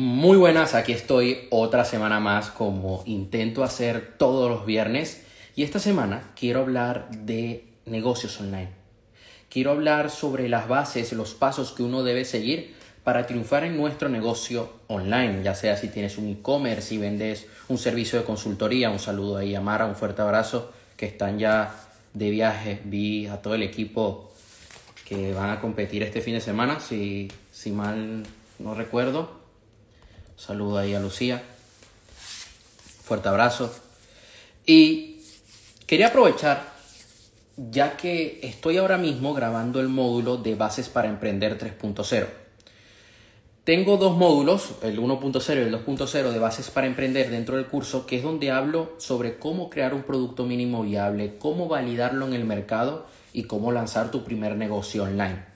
Muy buenas, aquí estoy otra semana más como intento hacer todos los viernes y esta semana quiero hablar de negocios online. Quiero hablar sobre las bases, los pasos que uno debe seguir para triunfar en nuestro negocio online, ya sea si tienes un e-commerce, si vendes un servicio de consultoría, un saludo ahí a Mara, un fuerte abrazo, que están ya de viaje, vi a todo el equipo que van a competir este fin de semana, si, si mal no recuerdo. Saludo ahí a Lucía. Fuerte abrazo. Y quería aprovechar, ya que estoy ahora mismo grabando el módulo de bases para emprender 3.0. Tengo dos módulos, el 1.0 y el 2.0 de bases para emprender dentro del curso, que es donde hablo sobre cómo crear un producto mínimo viable, cómo validarlo en el mercado y cómo lanzar tu primer negocio online.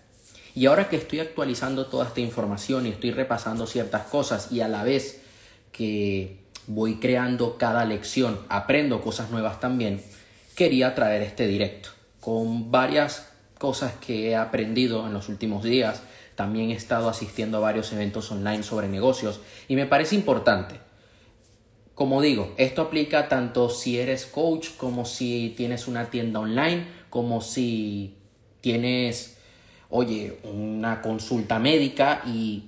Y ahora que estoy actualizando toda esta información y estoy repasando ciertas cosas y a la vez que voy creando cada lección, aprendo cosas nuevas también, quería traer este directo con varias cosas que he aprendido en los últimos días. También he estado asistiendo a varios eventos online sobre negocios y me parece importante. Como digo, esto aplica tanto si eres coach como si tienes una tienda online, como si tienes oye, una consulta médica y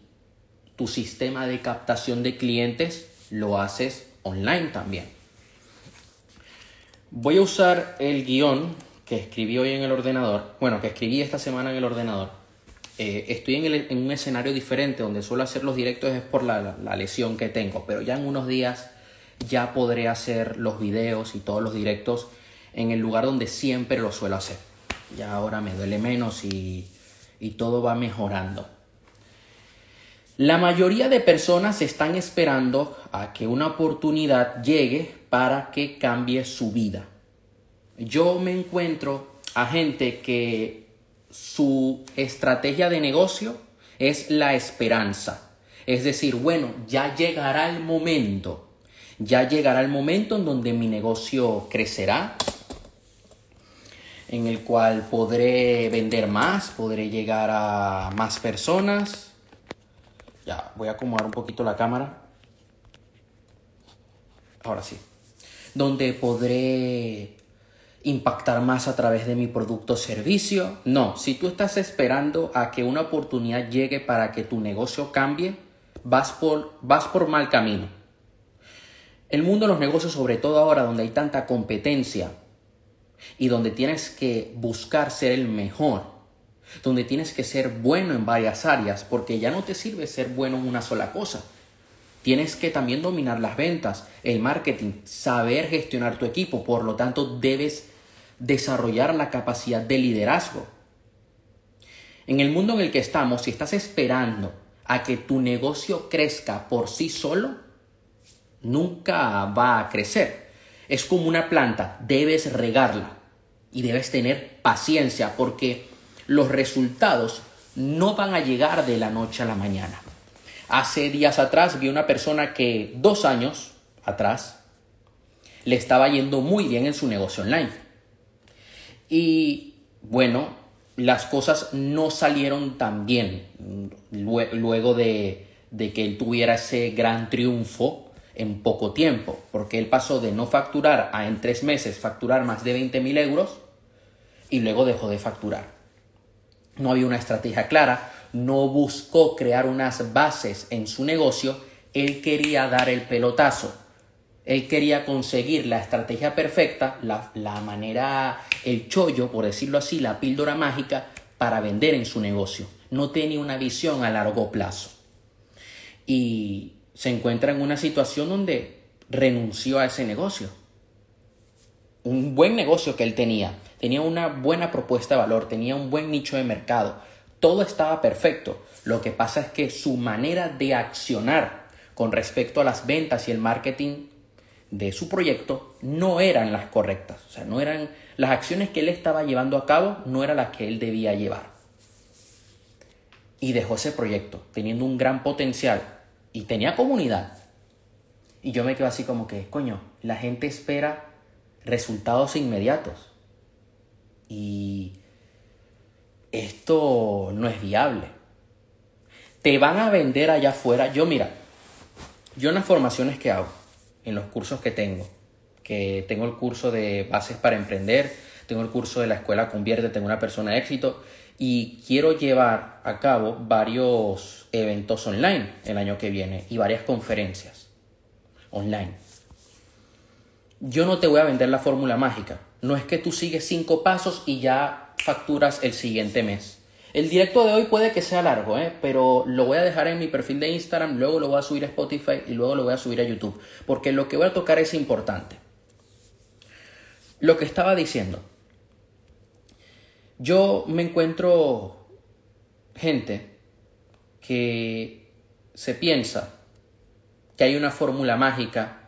tu sistema de captación de clientes lo haces online también. Voy a usar el guion que escribí hoy en el ordenador, bueno, que escribí esta semana en el ordenador. Eh, estoy en, un escenario diferente donde suelo hacer los directos es por la, la lesión que tengo, pero ya en unos días ya podré hacer los videos y todos los directos en el lugar donde siempre lo suelo hacer. Ya ahora me duele menos y y todo va mejorando. La mayoría de personas están esperando a que una oportunidad llegue para que cambie su vida. Yo me encuentro a gente que su estrategia de negocio es la esperanza. Es decir, bueno, ya llegará el momento, ya llegará el momento en donde mi negocio crecerá, en el cual podré vender más, podré llegar a más personas. Ya, voy a acomodar un poquito la cámara. Ahora sí. Donde podré impactar más a través de mi producto o servicio. No, si tú estás esperando a que una oportunidad llegue para que tu negocio cambie, vas por, vas por mal camino. El mundo de los negocios, sobre todo ahora donde hay tanta competencia, y donde tienes que buscar ser el mejor, donde tienes que ser bueno en varias áreas, porque ya no te sirve ser bueno en una sola cosa. Tienes que también dominar las ventas, el marketing, saber gestionar tu equipo, por lo tanto debes desarrollar la capacidad de liderazgo. En el mundo en el que estamos, si estás esperando a que tu negocio crezca por sí solo, nunca va a crecer. Es como una planta, debes regarla y debes tener paciencia porque los resultados no van a llegar de la noche a la mañana. Hace días atrás vi una persona que dos años atrás le estaba yendo muy bien en su negocio online. Y bueno, las cosas no salieron tan bien luego de, de que él tuviera ese gran triunfo en poco tiempo, porque él pasó de no facturar a en tres meses facturar más de 20 mil euros y luego dejó de facturar. No había una estrategia clara, no buscó crear unas bases en su negocio, él quería dar el pelotazo, él quería conseguir la estrategia perfecta, la, la manera, el chollo, por decirlo así, la píldora mágica para vender en su negocio. No tenía una visión a largo plazo. Y se encuentra en una situación donde renunció a ese negocio. Un buen negocio que él tenía, tenía una buena propuesta de valor, tenía un buen nicho de mercado, todo estaba perfecto. Lo que pasa es que su manera de accionar con respecto a las ventas y el marketing de su proyecto no eran las correctas. O sea, no eran las acciones que él estaba llevando a cabo, no eran las que él debía llevar. Y dejó ese proyecto, teniendo un gran potencial, y tenía comunidad. Y yo me quedo así como que, coño, la gente espera resultados inmediatos. Y esto no es viable. Te van a vender allá afuera. Yo mira, Yo en las formaciones que hago, en los cursos que tengo, que tengo el curso de bases para emprender, tengo el curso de la escuela convierte, tengo una persona de éxito y quiero llevar a cabo varios eventos online el año que viene y varias conferencias online. Yo no te voy a vender la fórmula mágica. No es que tú sigues cinco pasos y ya facturas el siguiente mes. El directo de hoy puede que sea largo, ¿eh? pero lo voy a dejar en mi perfil de Instagram, luego lo voy a subir a Spotify y luego lo voy a subir a YouTube, porque lo que voy a tocar es importante. Lo que estaba diciendo, yo me encuentro gente que se piensa que hay una fórmula mágica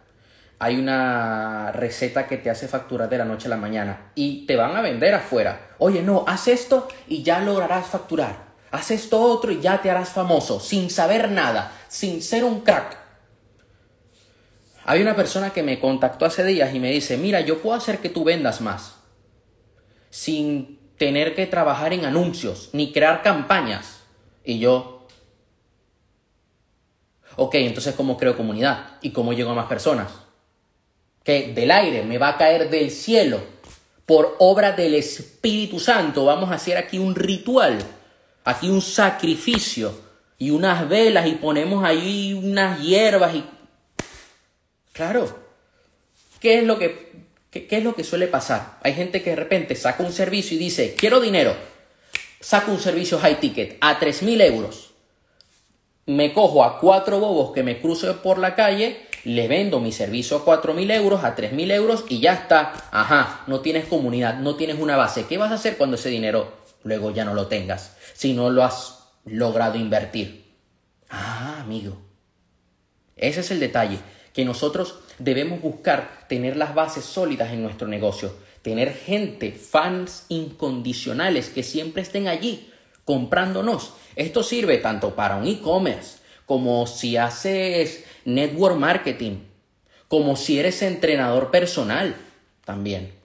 hay una receta que te hace facturar de la noche a la mañana y te van a vender afuera. Oye, no, haz esto y ya lograrás facturar. Haz esto otro y ya te harás famoso, sin saber nada, sin ser un crack. Hay una persona que me contactó hace días y me dice, mira, yo puedo hacer que tú vendas más, sin tener que trabajar en anuncios, ni crear campañas. Y yo, ok, entonces ¿cómo creo comunidad? ¿Y cómo llego a más personas? que del aire, me va a caer del cielo por obra del Espíritu Santo. Vamos a hacer aquí un ritual, aquí un sacrificio y unas velas y ponemos ahí unas hierbas y... Claro, ¿qué es lo que, qué, es lo que suele pasar? Hay gente que de repente saca un servicio y dice, quiero dinero, saca un servicio high ticket a 3.000 euros. Me cojo a cuatro bobos que me cruzo por la calle le vendo mi servicio a 4.000 euros, a 3.000 euros y ya está. Ajá, no tienes comunidad, no tienes una base. ¿Qué vas a hacer cuando ese dinero luego ya no lo tengas? Si no lo has logrado invertir. Ah, amigo. Ese es el detalle, que nosotros debemos buscar tener las bases sólidas en nuestro negocio, tener gente, fans incondicionales que siempre estén allí comprándonos. Esto sirve tanto para un e-commerce como si haces network marketing, como si eres entrenador personal también.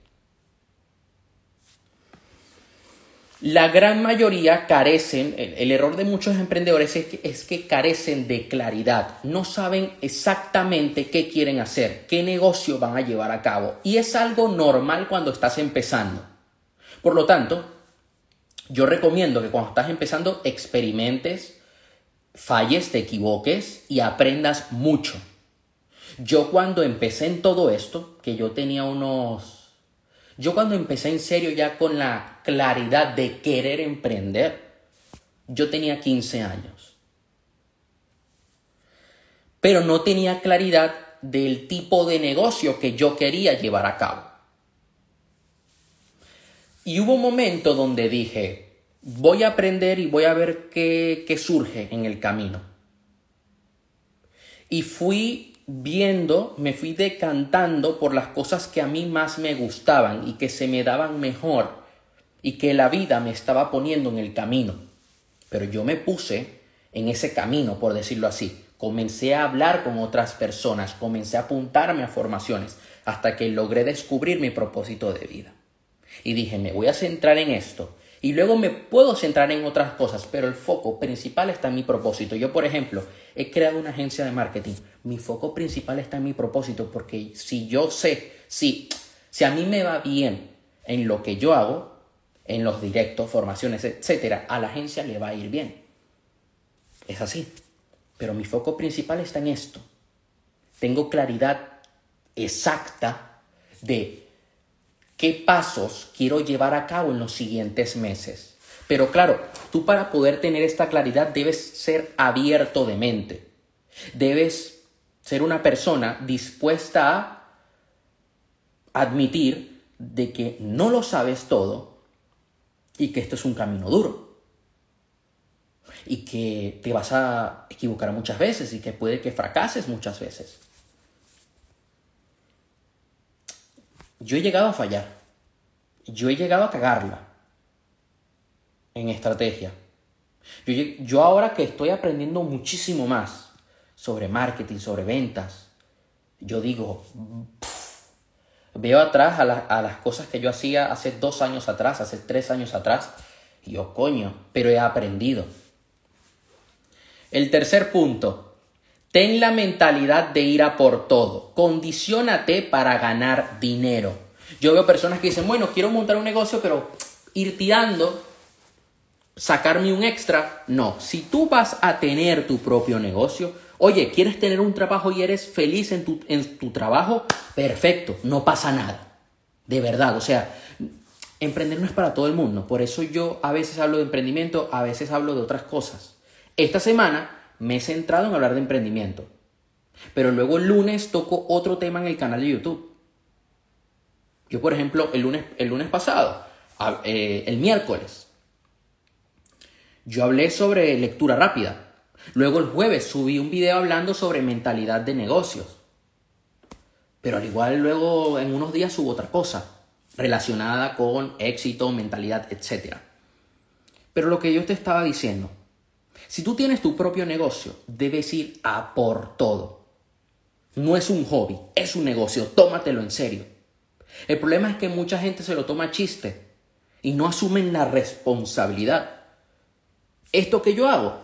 La gran mayoría carecen, el, error de muchos emprendedores es que, es que carecen de claridad, no saben exactamente qué quieren hacer, qué negocio van a llevar a cabo. Y es algo normal cuando estás empezando. Por lo tanto, yo recomiendo que cuando estás empezando experimentes, falles, te equivoques y aprendas mucho. Yo cuando empecé en todo esto, que yo tenía unos... Yo cuando empecé en serio ya con la claridad de querer emprender, yo tenía 15 años. Pero no tenía claridad del tipo de negocio que yo quería llevar a cabo. Y hubo un momento donde dije, voy a aprender y voy a ver qué, surge en el camino. Y fui viendo, me fui decantando por las cosas que a mí más me gustaban y que se me daban mejor y que la vida me estaba poniendo en el camino. Pero yo me puse en ese camino, por decirlo así. Comencé a hablar con otras personas, comencé a apuntarme a formaciones, hasta que logré descubrir mi propósito de vida. Y dije, me voy a centrar en esto y luego me puedo centrar en otras cosas, pero el foco principal está en mi propósito. Yo, por ejemplo, he creado una agencia de marketing. Mi foco principal está en mi propósito porque si yo sé, si, si a mí me va bien en lo que yo hago, en los directos, formaciones, etcétera, a la agencia le va a ir bien. Es así. Pero mi foco principal está en esto. Tengo claridad exacta de qué pasos quiero llevar a cabo en los siguientes meses. Pero claro, tú para poder tener esta claridad debes ser abierto de mente. Debes ser una persona dispuesta a admitir de que no lo sabes todo y que esto es un camino duro. Y que te vas a equivocar muchas veces y que puede que fracases muchas veces. Yo he llegado a fallar. Yo he llegado a cagarla en estrategia. Yo, ahora que estoy aprendiendo muchísimo más sobre marketing, sobre ventas, yo digo, veo atrás a, a, las cosas que yo hacía hace dos años atrás, hace tres años atrás, y yo, coño, pero he aprendido. El tercer punto, Ten la mentalidad de ir a por todo. Condiciónate para ganar dinero. Yo veo personas que dicen, bueno, quiero montar un negocio, pero ir tirando, sacarme un extra. No, si tú vas a tener tu propio negocio, oye, ¿quieres tener un trabajo y eres feliz en tu, en tu trabajo? Perfecto, no pasa nada. De verdad, o sea, emprender no es para todo el mundo. Por eso yo a veces hablo de emprendimiento, a veces hablo de otras cosas. Esta semana me he centrado en hablar de emprendimiento. Pero luego el lunes toco otro tema en el canal de YouTube. Yo, por ejemplo, el lunes, el lunes pasado, eh, el miércoles, yo hablé sobre lectura rápida. Luego el jueves subí un video hablando sobre mentalidad de negocios. Pero al igual luego en unos días subo otra cosa relacionada con éxito, mentalidad, etc. Pero lo que yo te estaba diciendo, si tú tienes tu propio negocio, debes ir a por todo. No es un hobby, es un negocio, tómatelo en serio. El problema es que mucha gente se lo toma chiste y no asumen la responsabilidad. Esto que yo hago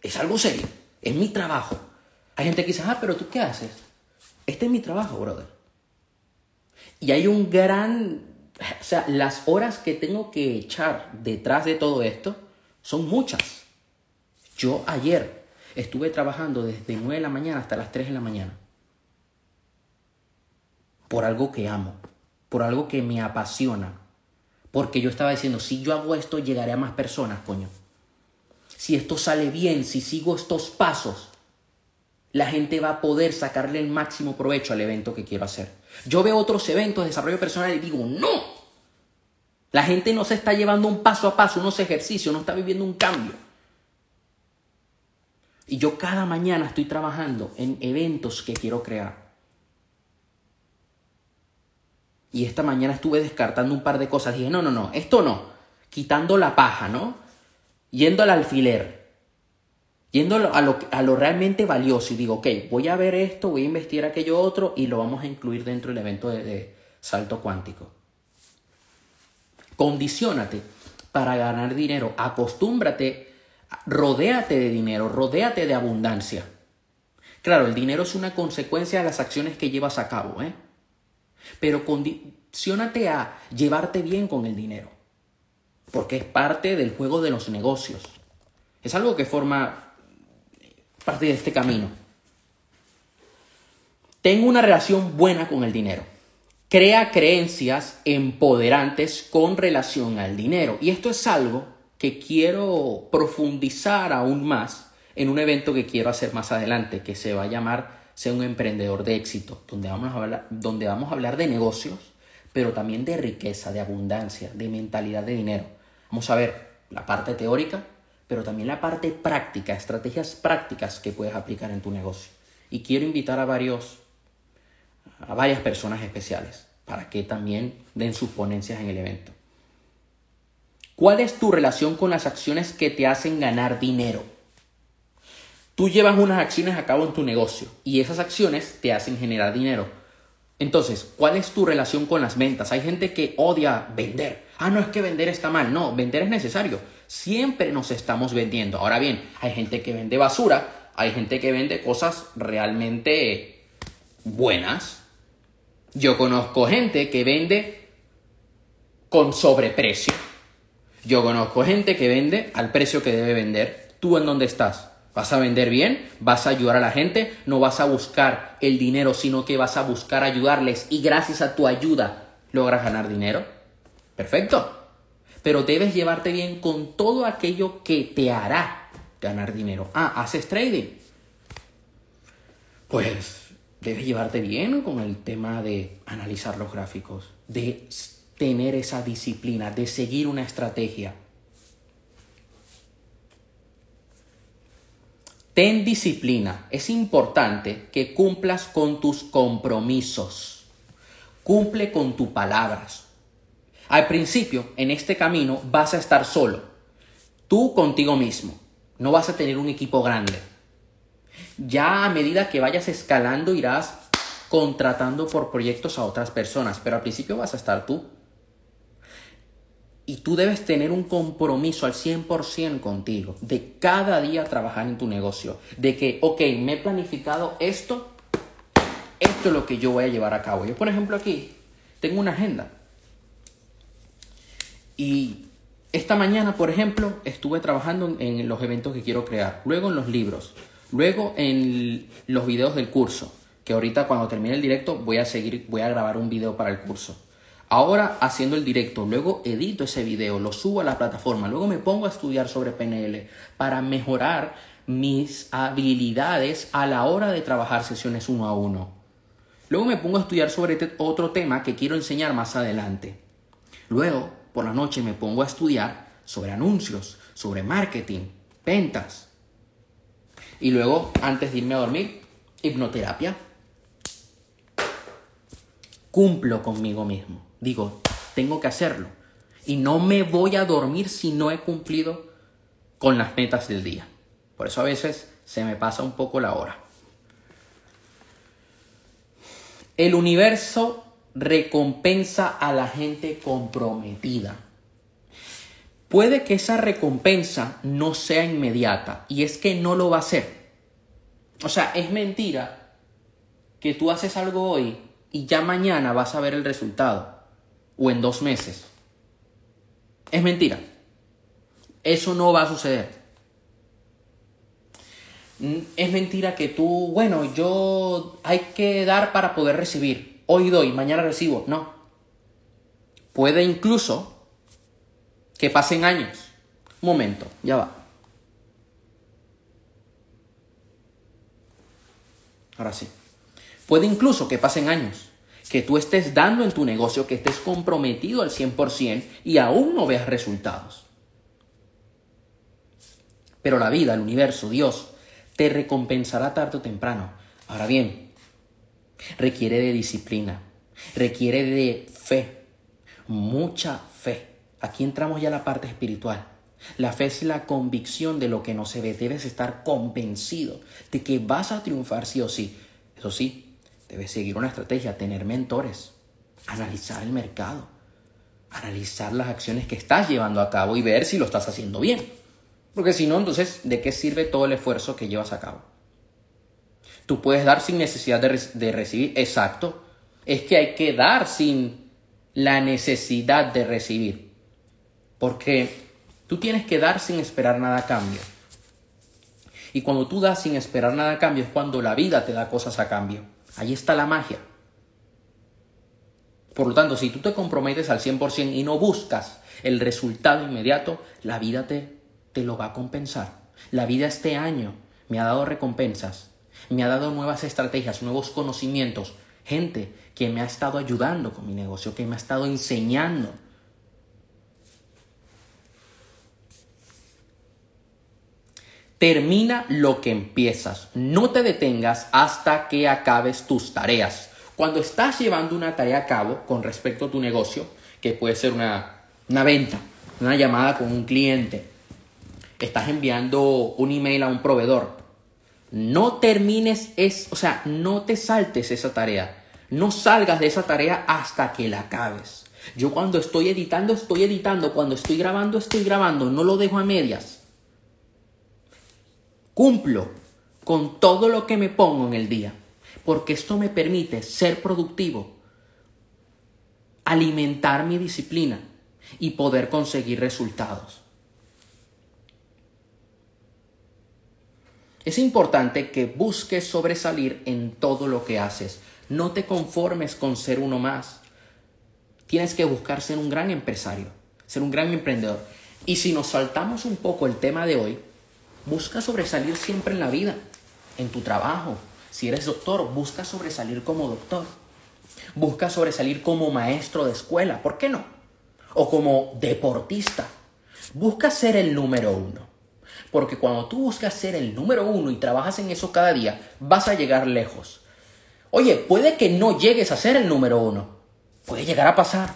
es algo serio, es mi trabajo. Hay gente que dice, ah, pero tú qué haces? Este es mi trabajo, brother. Y hay un gran, o sea, las horas que tengo que echar detrás de todo esto son muchas. Yo ayer estuve trabajando desde 9 de la mañana hasta las 3 de la mañana. Por algo que amo, por algo que me apasiona. Porque yo estaba diciendo, si yo hago esto, llegaré a más personas, coño. Si esto sale bien, si sigo estos pasos, la gente va a poder sacarle el máximo provecho al evento que quiero hacer. Yo veo otros eventos de desarrollo personal y digo, no. La gente no se está llevando un paso a paso, unos ejercicios, no está viviendo un cambio. Y yo cada mañana estoy trabajando en eventos que quiero crear. Y esta mañana estuve descartando un par de cosas. Dije, no, no, no, esto no. Quitando la paja, ¿no? Yendo al alfiler. Yendo a lo, a lo realmente valioso. Y digo, ok, voy a ver esto, voy a investigar aquello otro y lo vamos a incluir dentro del evento de, de salto cuántico. Condiciónate para ganar dinero. Acostúmbrate rodéate de dinero, rodéate de abundancia. Claro, el dinero es una consecuencia de las acciones que llevas a cabo, ¿eh? Pero condicionate a llevarte bien con el dinero, porque es parte del juego de los negocios. Es algo que forma parte de este camino. Tengo una relación buena con el dinero. Crea creencias empoderantes con relación al dinero. Y esto es algo que quiero profundizar aún más en un evento que quiero hacer más adelante, que se va a llamar Sea un emprendedor de éxito, donde vamos a hablar, donde vamos a hablar de negocios, pero también de riqueza, de abundancia, de mentalidad de dinero. Vamos a ver la parte teórica, pero también la parte práctica, estrategias prácticas que puedes aplicar en tu negocio. Y quiero invitar a varios a varias personas especiales para que también den sus ponencias en el evento. ¿Cuál es tu relación con las acciones que te hacen ganar dinero? Tú llevas unas acciones a cabo en tu negocio y esas acciones te hacen generar dinero. Entonces, ¿cuál es tu relación con las ventas? Hay gente que odia vender. Ah, no es que vender está mal. No, vender es necesario. Siempre nos estamos vendiendo. Ahora bien, hay gente que vende basura, hay gente que vende cosas realmente buenas. Yo conozco gente que vende con sobreprecio. Yo conozco gente que vende al precio que debe vender. ¿Tú en dónde estás? ¿Vas a vender bien? ¿Vas a ayudar a la gente? No vas a buscar el dinero, sino que vas a buscar ayudarles y gracias a tu ayuda logras ganar dinero. Perfecto. Pero debes llevarte bien con todo aquello que te hará ganar dinero. Ah, haces trading. Pues debes llevarte bien con el tema de analizar los gráficos, de tener esa disciplina, de seguir una estrategia. Ten disciplina. Es importante que cumplas con tus compromisos. Cumple con tus palabras. Al principio, en este camino, vas a estar solo. Tú contigo mismo. No vas a tener un equipo grande. Ya a medida que vayas escalando, irás contratando por proyectos a otras personas. Pero al principio vas a estar tú. Y tú debes tener un compromiso al 100% contigo, de cada día trabajar en tu negocio, de que, ok, me he planificado esto, esto es lo que yo voy a llevar a cabo. Yo, por ejemplo, aquí tengo una agenda. Y esta mañana, por ejemplo, estuve trabajando en los eventos que quiero crear, luego en los libros, luego en los videos del curso, que ahorita cuando termine el directo voy a seguir, voy a grabar un video para el curso. Ahora haciendo el directo, luego edito ese video, lo subo a la plataforma, luego me pongo a estudiar sobre PNL para mejorar mis habilidades a la hora de trabajar sesiones uno a uno. Luego me pongo a estudiar sobre otro tema que quiero enseñar más adelante. Luego, por la noche, me pongo a estudiar sobre anuncios, sobre marketing, ventas. Y luego, antes de irme a dormir, hipnoterapia. Cumplo conmigo mismo. Digo, tengo que hacerlo. Y no me voy a dormir si no he cumplido con las metas del día. Por eso a veces se me pasa un poco la hora. El universo recompensa a la gente comprometida. Puede que esa recompensa no sea inmediata y es que no lo va a ser. O sea, es mentira que tú haces algo hoy y ya mañana vas a ver el resultado o en dos meses. Es mentira. Eso no va a suceder. Mm, es mentira que tú, bueno, yo hay que dar para poder recibir. Hoy doy, mañana recibo. No. Puede incluso que pasen años. Momento, ya va. Ahora sí. Puede incluso que pasen años que tú estés dando en tu negocio, que estés comprometido al 100% y aún no veas resultados. Pero la vida, el universo, Dios, te recompensará tarde o temprano. Ahora bien, requiere de disciplina, requiere de fe, mucha fe. Aquí entramos ya a la parte espiritual. La fe es la convicción de lo que no se ve. Debes estar convencido de que vas a triunfar sí o sí. Eso sí, Debes seguir una estrategia, tener mentores, analizar el mercado, analizar las acciones que estás llevando a cabo y ver si lo estás haciendo bien. Porque si no, entonces, ¿de qué sirve todo el esfuerzo que llevas a cabo? Tú puedes dar sin necesidad de, recibir. Exacto. Es que hay que dar sin la necesidad de recibir. Porque tú tienes que dar sin esperar nada a cambio. Y cuando tú das sin esperar nada a cambio es cuando la vida te da cosas a cambio. Ahí está la magia. Por lo tanto, si tú te comprometes al 100% y no buscas el resultado inmediato, la vida te, te lo va a compensar. La vida este año me ha dado recompensas, me ha dado nuevas estrategias, nuevos conocimientos, gente que me ha estado ayudando con mi negocio, que me ha estado enseñando. Termina lo que empiezas. No te detengas hasta que acabes tus tareas. Cuando estás llevando una tarea a cabo con respecto a tu negocio, que puede ser una, venta, una llamada con un cliente, estás enviando un email a un proveedor, no termines, es, o sea, no te saltes esa tarea. No salgas de esa tarea hasta que la acabes. Yo cuando estoy editando, estoy editando. Cuando estoy grabando, estoy grabando. No lo dejo a medias. Cumplo con todo lo que me pongo en el día, porque esto me permite ser productivo, alimentar mi disciplina y poder conseguir resultados. Es importante que busques sobresalir en todo lo que haces. No te conformes con ser uno más. Tienes que buscar ser un gran empresario, ser un gran emprendedor. Y si nos saltamos un poco el tema de hoy, Busca sobresalir siempre en la vida, en tu trabajo. Si eres doctor, busca sobresalir como doctor. Busca sobresalir como maestro de escuela, ¿por qué no? O como deportista. Busca ser el número uno. Porque cuando tú buscas ser el número uno y trabajas en eso cada día, vas a llegar lejos. Oye, puede que no llegues a ser el número uno. Puede llegar a pasar.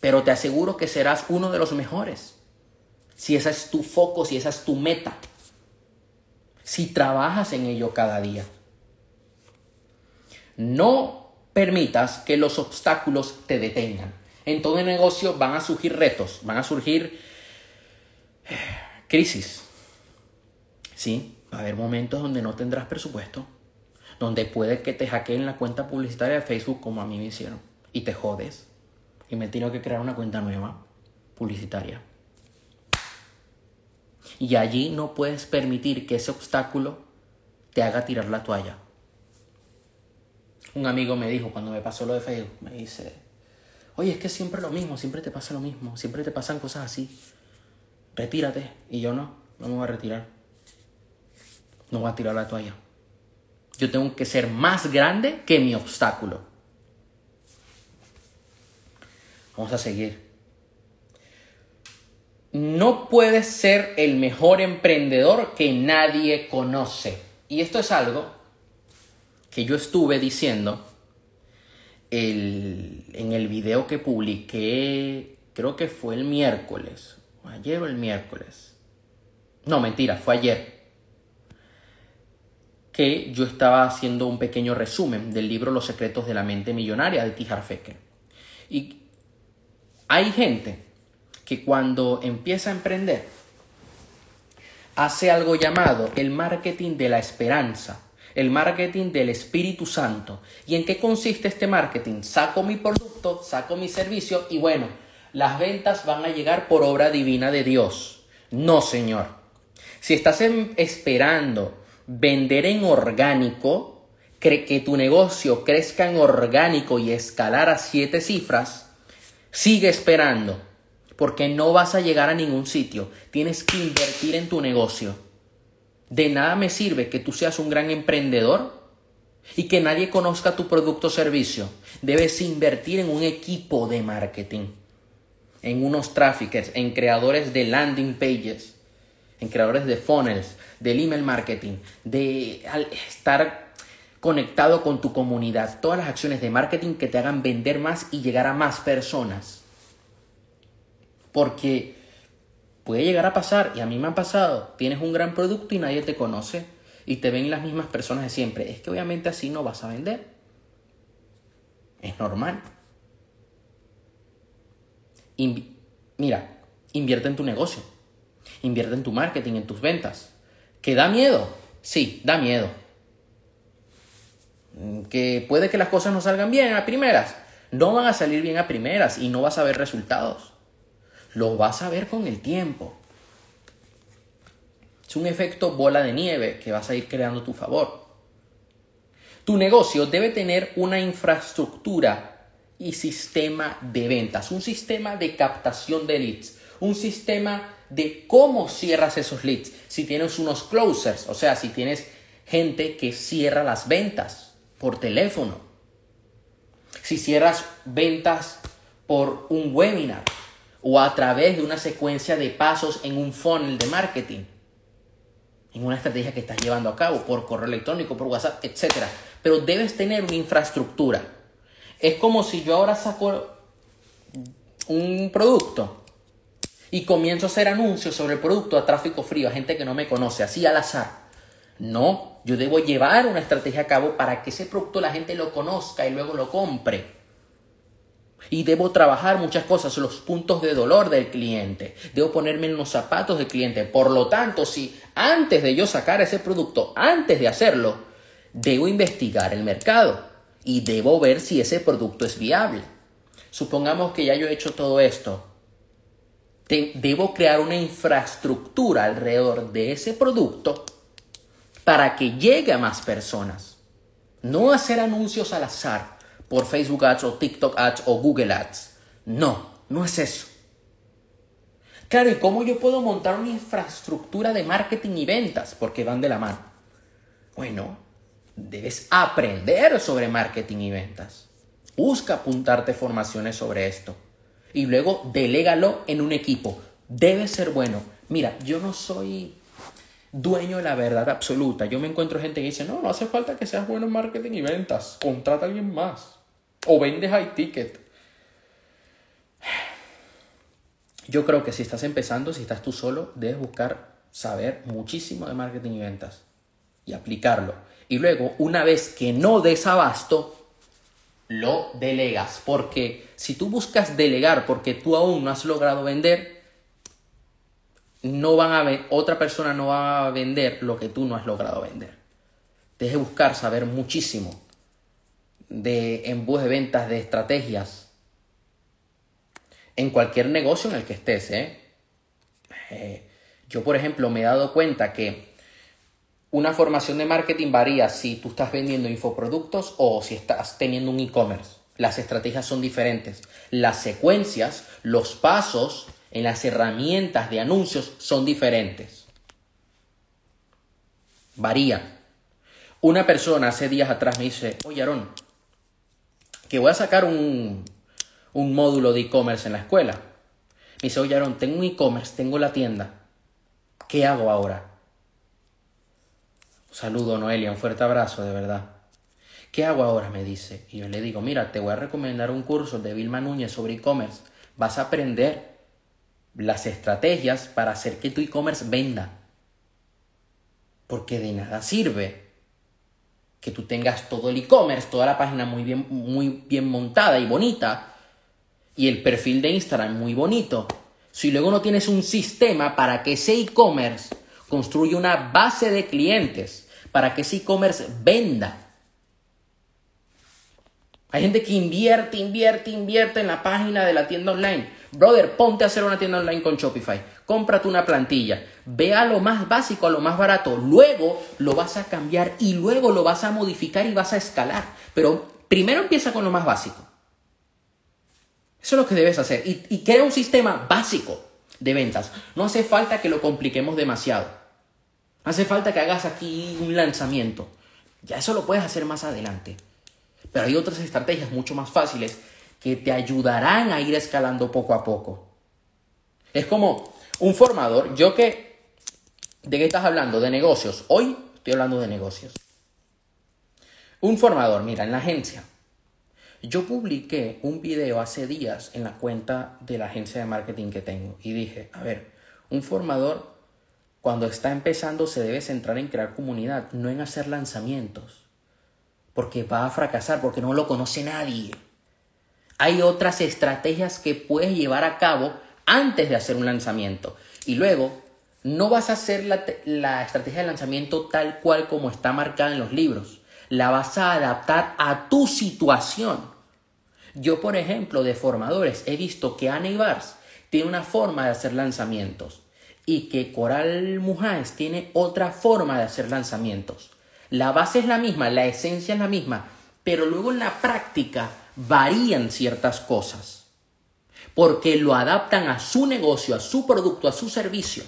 Pero te aseguro que serás uno de los mejores si esa es tu foco, si esa es tu meta, si trabajas en ello cada día. No permitas que los obstáculos te detengan. En todo negocio van a surgir retos, van a surgir eh, crisis. Sí, va a haber momentos donde no tendrás presupuesto, donde puede que te hackeen la cuenta publicitaria de Facebook como a mí me hicieron y te jodes y me tengo que crear una cuenta nueva publicitaria. Y allí no puedes permitir que ese obstáculo te haga tirar la toalla. Un amigo me dijo cuando me pasó lo de Facebook, me dice, oye, es que siempre lo mismo, siempre te pasa lo mismo, siempre te pasan cosas así. Retírate. Y yo no, no me voy a retirar. No voy a tirar la toalla. Yo tengo que ser más grande que mi obstáculo. Vamos a seguir. No puedes ser el mejor emprendedor que nadie conoce. Y esto es algo que yo estuve diciendo en el video que publiqué, creo que fue el miércoles, ayer o el miércoles. No, mentira, fue ayer. Que yo estaba haciendo un pequeño resumen del libro Los secretos de la mente millonaria de T. Fecker. Y hay gente que cuando empieza a emprender hace algo llamado el marketing de la esperanza, el marketing del Espíritu Santo. ¿Y en qué consiste este marketing? Saco mi producto, saco mi servicio y bueno, las ventas van a llegar por obra divina de Dios. No, Señor. Si estás esperando vender en orgánico, que tu negocio crezca en orgánico y escalar a siete cifras, sigue esperando, porque no vas a llegar a ningún sitio. Tienes que invertir en tu negocio. De nada me sirve que tú seas un gran emprendedor y que nadie conozca tu producto o servicio. Debes invertir en un equipo de marketing en unos traffickers, en creadores de landing pages, en creadores de funnels, del email marketing, de estar conectado con tu comunidad, todas las acciones de marketing que te hagan vender más y llegar a más personas. Porque puede llegar a pasar, y a mí me ha pasado, tienes un gran producto y nadie te conoce y te ven las mismas personas de siempre. Es que obviamente así no vas a vender. Es normal mira, invierte en tu negocio, invierte en tu marketing, en tus ventas. ¿Que da miedo? Sí, da miedo. ¿Que puede que las cosas no salgan bien a primeras? No van a salir bien a primeras y no vas a ver resultados. Lo vas a ver con el tiempo. Es un efecto bola de nieve que vas a ir creando a tu favor. Tu negocio debe tener una infraestructura y sistema de ventas, un sistema de captación de leads, un sistema de cómo cierras esos leads. Si tienes unos closers, o sea, si tienes gente que cierra las ventas por teléfono, si cierras ventas por un webinar o a través de una secuencia de pasos en un funnel de marketing, en una estrategia que estás llevando a cabo por correo electrónico, por WhatsApp, etc. Pero debes tener una infraestructura es como si yo ahora saco un producto y comienzo a hacer anuncios sobre el producto a tráfico frío, a gente que no me conoce, así al azar. No, yo debo llevar una estrategia a cabo para que ese producto la gente lo conozca y luego lo compre. Y debo trabajar muchas cosas, los puntos de dolor del cliente. Debo ponerme en los zapatos del cliente. Por lo tanto, si antes de yo sacar ese producto, antes de hacerlo, debo investigar el mercado y debo ver si ese producto es viable. Supongamos que ya yo he hecho todo esto. debo crear una infraestructura alrededor de ese producto para que llegue a más personas. No hacer anuncios al azar por Facebook Ads o TikTok Ads o Google Ads. No, no es eso. Claro, ¿y cómo yo puedo montar una infraestructura de marketing y ventas? Porque van de la mano. Bueno, debes aprender sobre marketing y ventas. Busca apuntarte formaciones sobre esto. Y luego delégalo en un equipo. Debe ser bueno. Mira, yo no soy dueño de la verdad absoluta. Yo me encuentro gente que dice, no, no hace falta que seas bueno en marketing y ventas. Contrata a alguien más. O vende high ticket. Yo creo que si estás empezando, si estás tú solo, debes buscar saber muchísimo de marketing y ventas y aplicarlo. Y luego, una vez que no des abasto, lo delegas. Porque si tú buscas delegar porque tú aún no has logrado vender, no van a otra persona no va a vender lo que tú no has logrado vender. Deje buscar saber muchísimo de embudos de ventas, de estrategias, en cualquier negocio en el que estés. ¿eh? Eh, yo, por ejemplo, me he dado cuenta que una formación de marketing varía si tú estás vendiendo infoproductos o si estás teniendo un e-commerce. Las estrategias son diferentes. Las secuencias, los pasos en las herramientas de anuncios son diferentes. Varía. Una persona hace días atrás me dice, oye Aaron, que voy a sacar un, un módulo de e-commerce en la escuela. Me dice, oye Aaron, tengo un e-commerce, tengo la tienda. ¿Qué hago ahora? Saludo, Noelia, un fuerte abrazo, de verdad. ¿Qué hago ahora? me dice. Y yo le digo, mira, te voy a recomendar un curso de Vilma Núñez sobre e-commerce. Vas a aprender las estrategias para hacer que tu e-commerce venda. Porque de nada sirve que tú tengas todo el e-commerce, toda la página muy bien, muy bien montada y bonita, y el perfil de Instagram muy bonito. Si luego no tienes un sistema para que ese e-commerce construya una base de clientes para que ese e-commerce venda. Hay gente que invierte, invierte, invierte en la página de la tienda online. Brother, ponte a hacer una tienda online con Shopify. Cómprate una plantilla. Ve a lo más básico, a lo más barato. Luego lo vas a cambiar y luego lo vas a modificar y vas a escalar. Pero primero empieza con lo más básico. Eso es lo que debes hacer. Y, y crea un sistema básico de ventas. No hace falta que lo compliquemos demasiado. Hace falta que hagas aquí un lanzamiento. Ya eso lo puedes hacer más adelante. Pero hay otras estrategias mucho más fáciles que te ayudarán a ir escalando poco a poco. Es como un formador. Yo que... ¿De qué estás hablando? De negocios. Hoy estoy hablando de negocios. Un formador, mira, en la agencia. Yo publiqué un video hace días en la cuenta de la agencia de marketing que tengo y dije, a ver, un formador cuando está empezando se debe centrar en crear comunidad, no en hacer lanzamientos. Porque va a fracasar, porque no lo conoce nadie. Hay otras estrategias que puedes llevar a cabo antes de hacer un lanzamiento. Y luego, no vas a hacer la, la estrategia de lanzamiento tal cual como está marcada en los libros. La vas a adaptar a tu situación. Yo, por ejemplo, de formadores, he visto que Ana Ibars tiene una forma de hacer lanzamientos y que Coral Mujáez tiene otra forma de hacer lanzamientos. La base es la misma, la esencia es la misma, pero luego en la práctica varían ciertas cosas, porque lo adaptan a su negocio, a su producto, a su servicio.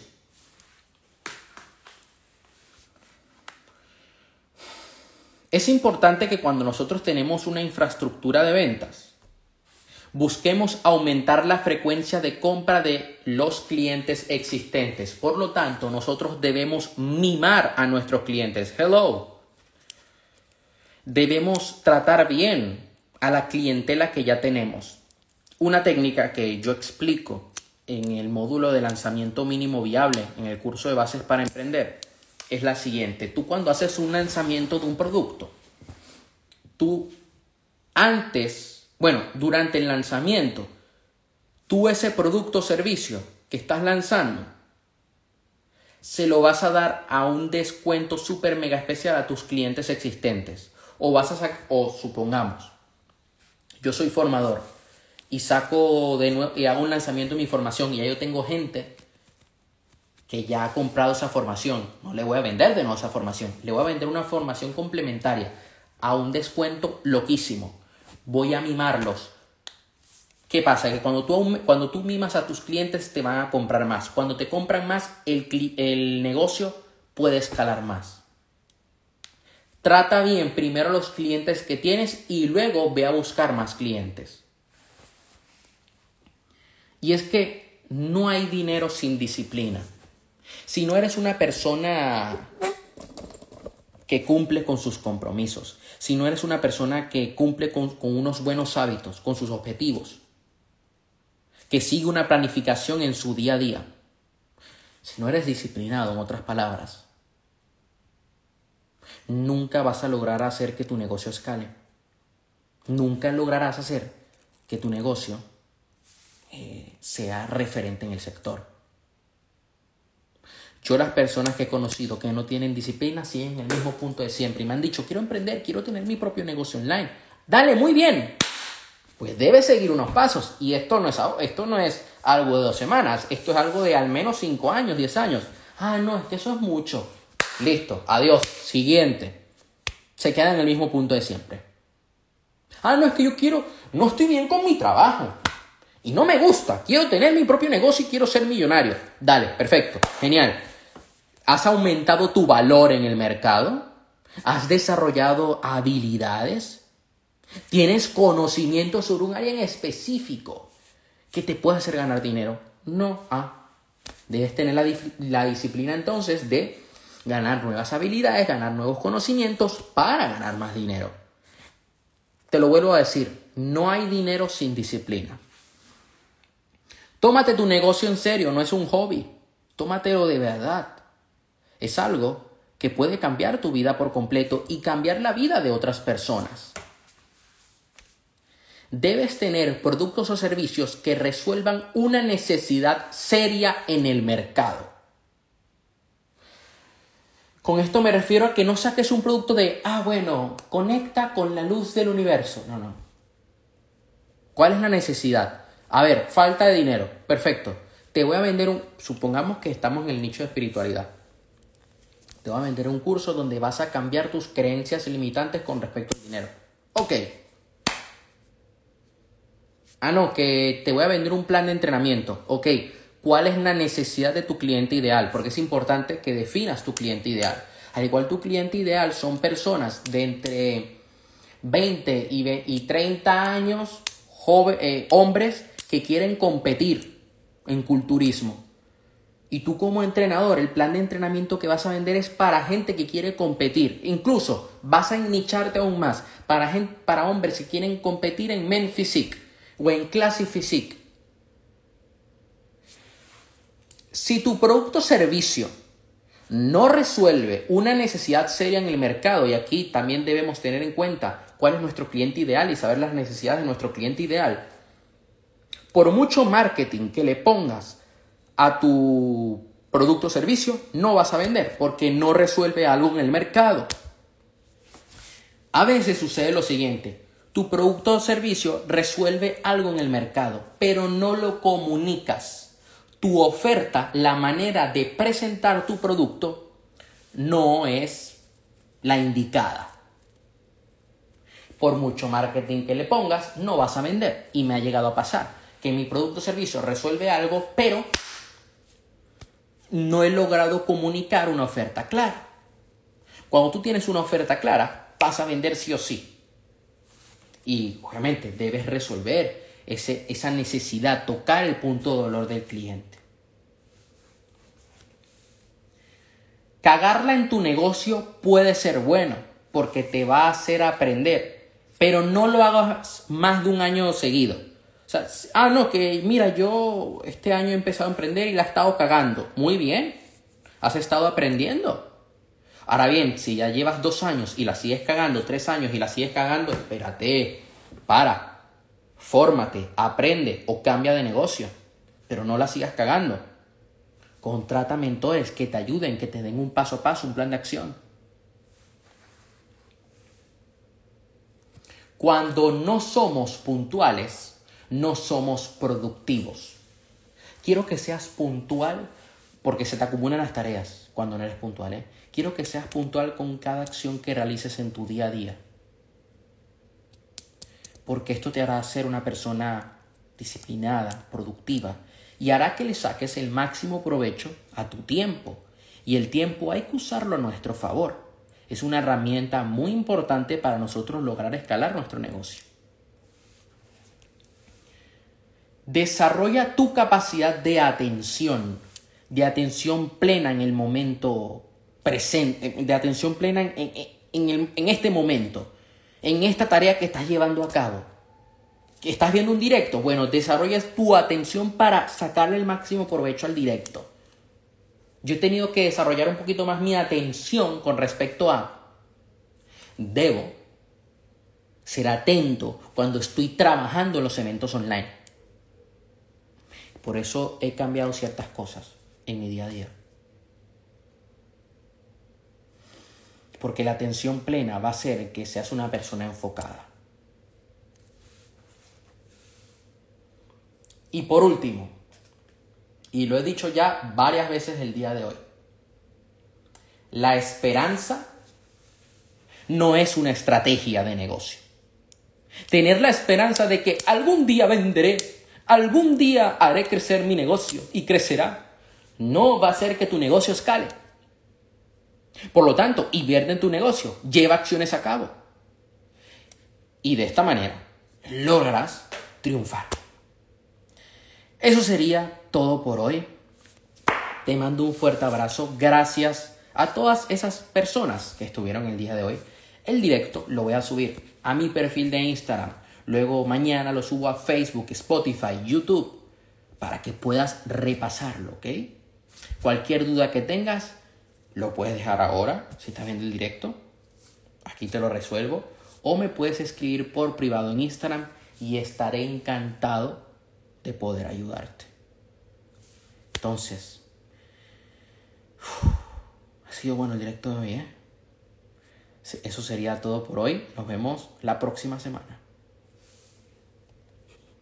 Es importante que cuando nosotros tenemos una infraestructura de ventas, busquemos aumentar la frecuencia de compra de los clientes existentes. Por lo tanto, nosotros debemos mimar a nuestros clientes. Hello. Debemos tratar bien a la clientela que ya tenemos. Una técnica que yo explico en el módulo de lanzamiento mínimo viable en el curso de bases para emprender es la siguiente. Tú cuando haces un lanzamiento de un producto, tú antes bueno, durante el lanzamiento, tú ese producto o servicio que estás lanzando, se lo vas a dar a un descuento súper mega especial a tus clientes existentes. O vas a o supongamos, yo soy formador y saco de nuevo y hago un lanzamiento de mi formación y ya yo tengo gente que ya ha comprado esa formación. No le voy a vender de nuevo esa formación, le voy a vender una formación complementaria a un descuento loquísimo voy a mimarlos. ¿Qué pasa? Que cuando tú, cuando tú mimas a tus clientes te van a comprar más. Cuando te compran más, el, el negocio puede escalar más. Trata bien primero los clientes que tienes y luego ve a buscar más clientes. Y es que no hay dinero sin disciplina. Si no eres una persona que cumple con sus compromisos, si no eres una persona que cumple con, unos buenos hábitos, con sus objetivos, que sigue una planificación en su día a día, si no eres disciplinado, en otras palabras, nunca vas a lograr hacer que tu negocio escale. nunca lograrás hacer que tu negocio eh, sea referente en el sector. Yo las personas que he conocido que no tienen disciplina siguen en el mismo punto de siempre y me han dicho, quiero emprender, quiero tener mi propio negocio online. Dale, muy bien. Pues debes seguir unos pasos. Y esto no, es, esto no es algo de dos semanas, esto es algo de al menos cinco años, diez años. Ah, no, es que eso es mucho. Listo, adiós, siguiente. Se queda en el mismo punto de siempre. Ah, no, es que yo quiero, no estoy bien con mi trabajo. Y no me gusta, quiero tener mi propio negocio y quiero ser millonario. Dale, perfecto, genial. ¿Has aumentado tu valor en el mercado? ¿Has desarrollado habilidades? ¿Tienes conocimiento sobre un área en específico que te pueda hacer ganar dinero? No. Ah, debes tener la, la disciplina entonces de ganar nuevas habilidades, ganar nuevos conocimientos para ganar más dinero. Te lo vuelvo a decir, no hay dinero sin disciplina. Tómate tu negocio en serio, no es un hobby. Tómatelo de verdad. Es algo que puede cambiar tu vida por completo y cambiar la vida de otras personas. Debes tener productos o servicios que resuelvan una necesidad seria en el mercado. Con esto me refiero a que no saques un producto de, ah, bueno, conecta con la luz del universo. No, no. ¿Cuál es la necesidad? A ver, falta de dinero. Perfecto. Te voy a vender un, supongamos que estamos en el nicho de espiritualidad. Te voy a vender un curso donde vas a cambiar tus creencias limitantes con respecto al dinero. Ok. Ah, no, que te voy a vender un plan de entrenamiento. Ok. ¿Cuál es la necesidad de tu cliente ideal? Porque es importante que definas tu cliente ideal. Al igual tu cliente ideal son personas de entre 20 y 30 años, eh, hombres que quieren competir en culturismo. Y tú como entrenador, el plan de entrenamiento que vas a vender es para gente que quiere competir. Incluso vas a nicharte aún más para, para hombres que quieren competir en Men Physique o en Classic Physique. Si tu producto o servicio no resuelve una necesidad seria en el mercado, y aquí también debemos tener en cuenta cuál es nuestro cliente ideal y saber las necesidades de nuestro cliente ideal, por mucho marketing que le pongas a tu producto o servicio, no vas a vender porque no resuelve algo en el mercado. A veces sucede lo siguiente, tu producto o servicio resuelve algo en el mercado, pero no lo comunicas. Tu oferta, la manera de presentar tu producto, no es la indicada. Por mucho marketing que le pongas, no vas a vender. Y me ha llegado a pasar que mi producto o servicio resuelve algo, pero no he logrado comunicar una oferta clara. Cuando tú tienes una oferta clara, vas a vender sí o sí. Y obviamente debes resolver ese, esa necesidad, tocar el punto de dolor del cliente. Cagarla en tu negocio puede ser bueno porque te va a hacer aprender, pero no lo hagas más de un año seguido ah, no, que mira, yo este año he empezado a emprender y la he estado cagando. Muy bien, has estado aprendiendo. Ahora bien, si ya llevas dos años y la sigues cagando, tres años y la sigues cagando, espérate, para, fórmate, aprende o cambia de negocio, pero no la sigas cagando. Contrata mentores que te ayuden, que te den un paso a paso, un plan de acción. Cuando no somos puntuales, no somos productivos. Quiero que seas puntual porque se te acumulan las tareas cuando no eres puntual. ¿eh? Quiero que seas puntual con cada acción que realices en tu día a día. Porque esto te hará ser una persona disciplinada, productiva y hará que le saques el máximo provecho a tu tiempo. Y el tiempo hay que usarlo a nuestro favor. Es una herramienta muy importante para nosotros lograr escalar nuestro negocio. Desarrolla tu capacidad de atención, de atención plena en el momento presente, de atención plena en, este momento, en esta tarea que estás llevando a cabo. Que estás viendo un directo, bueno, desarrollas tu atención para sacarle el máximo provecho al directo. Yo he tenido que desarrollar un poquito más mi atención con respecto a, debo ser atento cuando estoy trabajando en los eventos online. Por eso he cambiado ciertas cosas en mi día a día. Porque la atención plena va a hacer que seas una persona enfocada. Y por último, y lo he dicho ya varias veces el día de hoy, la esperanza no es una estrategia de negocio. Tener la esperanza de que algún día venderé, algún día haré crecer mi negocio y crecerá, no va a hacer que tu negocio escale. Por lo tanto, invierte en tu negocio, lleva acciones a cabo. Y de esta manera lograrás triunfar. Eso sería todo por hoy. Te mando un fuerte abrazo. Gracias a todas esas personas que estuvieron el día de hoy. El directo lo voy a subir a mi perfil de Instagram. Luego mañana lo subo a Facebook, Spotify, YouTube, para que puedas repasarlo, ¿ok? Cualquier duda que tengas, lo puedes dejar ahora, si estás viendo el directo. Aquí te lo resuelvo. O me puedes escribir por privado en Instagram y estaré encantado de poder ayudarte. Entonces, ha sido bueno el directo de hoy, ¿eh? Eso sería todo por hoy. Nos vemos la próxima semana.